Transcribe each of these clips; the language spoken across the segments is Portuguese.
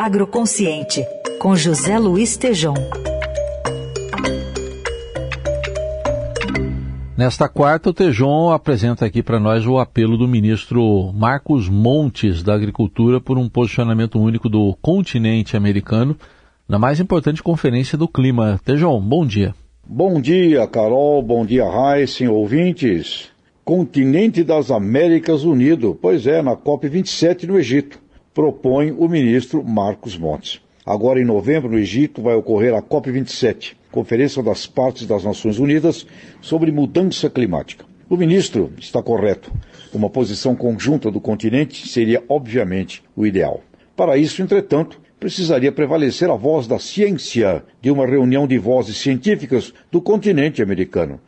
Agroconsciente, com José Luiz Tejom. Nesta quarta, o Tejon apresenta aqui para nós o apelo do ministro Marcos Montes da Agricultura por um posicionamento único do continente americano na mais importante conferência do clima. Tejon, bom dia. Bom dia, Carol, bom dia, Heisen, ouvintes. Continente das Américas Unido, pois é, na COP27 no Egito, propõe o ministro Marcos Montes. Agora, em novembro, no Egito, vai ocorrer a COP27, Conferência das Partes das Nações Unidas sobre Mudança Climática. O ministro está correto. Uma posição conjunta do continente seria, obviamente, o ideal. Para isso, entretanto, precisaria prevalecer a voz da ciência de uma reunião de vozes científicas do continente americano,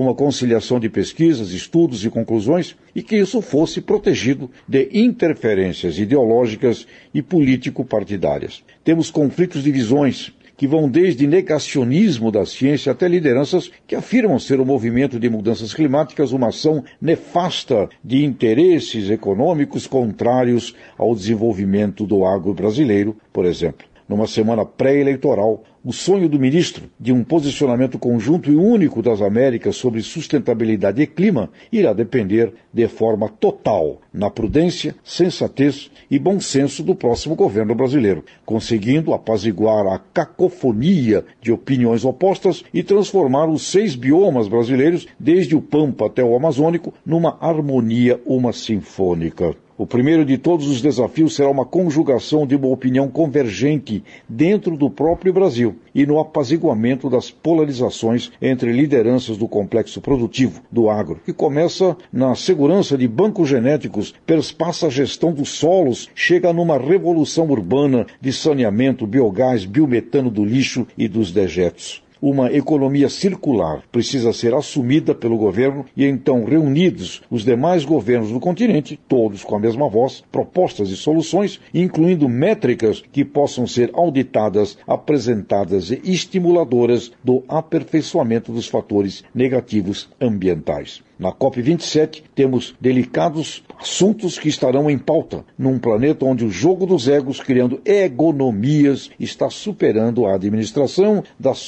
uma conciliação de pesquisas, estudos e conclusões e que isso fosse protegido de interferências ideológicas e político-partidárias. Temos conflitos de visões que vão desde negacionismo da ciência até lideranças que afirmam ser o movimento de mudanças climáticas uma ação nefasta de interesses econômicos contrários ao desenvolvimento do agro brasileiro, por exemplo numa semana pré-eleitoral, o sonho do ministro de um posicionamento conjunto e único das Américas sobre sustentabilidade e clima irá depender de forma total na prudência, sensatez e bom senso do próximo governo brasileiro, conseguindo apaziguar a cacofonia de opiniões opostas e transformar os seis biomas brasileiros, desde o Pampa até o Amazônico, numa harmonia uma sinfônica. O primeiro de todos os desafios será uma conjugação de uma opinião convergente dentro do próprio Brasil e no apaziguamento das polarizações entre lideranças do complexo produtivo do agro, que começa na segurança de bancos genéticos, perspassa a gestão dos solos, chega numa revolução urbana de saneamento, biogás, biometano do lixo e dos dejetos uma economia circular precisa ser assumida pelo governo e então reunidos os demais governos do continente, todos com a mesma voz, propostas e soluções, incluindo métricas que possam ser auditadas, apresentadas e estimuladoras do aperfeiçoamento dos fatores negativos ambientais. Na COP27, temos delicados assuntos que estarão em pauta num planeta onde o jogo dos egos, criando egonomias, está superando a administração das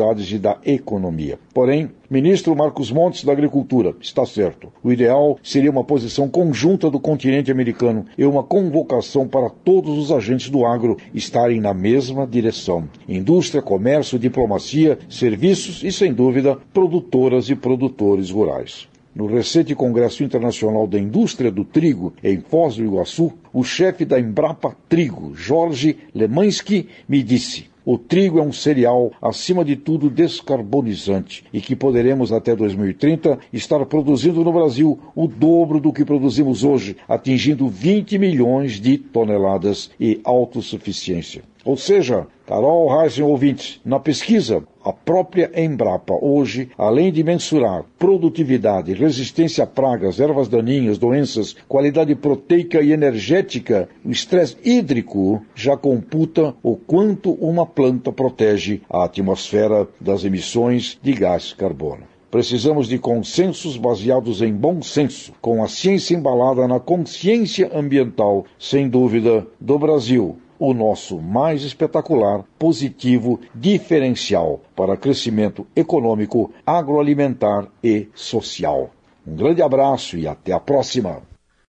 sociedades e da economia. Porém, Ministro Marcos Montes da Agricultura, está certo. O ideal seria uma posição conjunta do continente americano e uma convocação para todos os agentes do agro estarem na mesma direção. Indústria, comércio, diplomacia, serviços e, sem dúvida, produtoras e produtores rurais. No recente Congresso Internacional da Indústria do Trigo, em Foz do Iguaçu, o chefe da Embrapa Trigo, Jorge Lemansky, me disse: o trigo é um cereal, acima de tudo, descarbonizante e que poderemos até 2030 estar produzindo no Brasil o dobro do que produzimos hoje, atingindo 20 milhões de toneladas e autossuficiência. Ou seja, Carol Reisen ouvintes, na pesquisa, a própria Embrapa hoje, além de mensurar produtividade, resistência a pragas, ervas daninhas, doenças, qualidade proteica e energética, o estresse hídrico já computa o quanto uma planta protege a atmosfera das emissões de gás carbono. Precisamos de consensos baseados em bom senso, com a ciência embalada na consciência ambiental, sem dúvida, do Brasil, o nosso mais espetacular, positivo, diferencial para crescimento econômico, agroalimentar e social. Um grande abraço e até a próxima!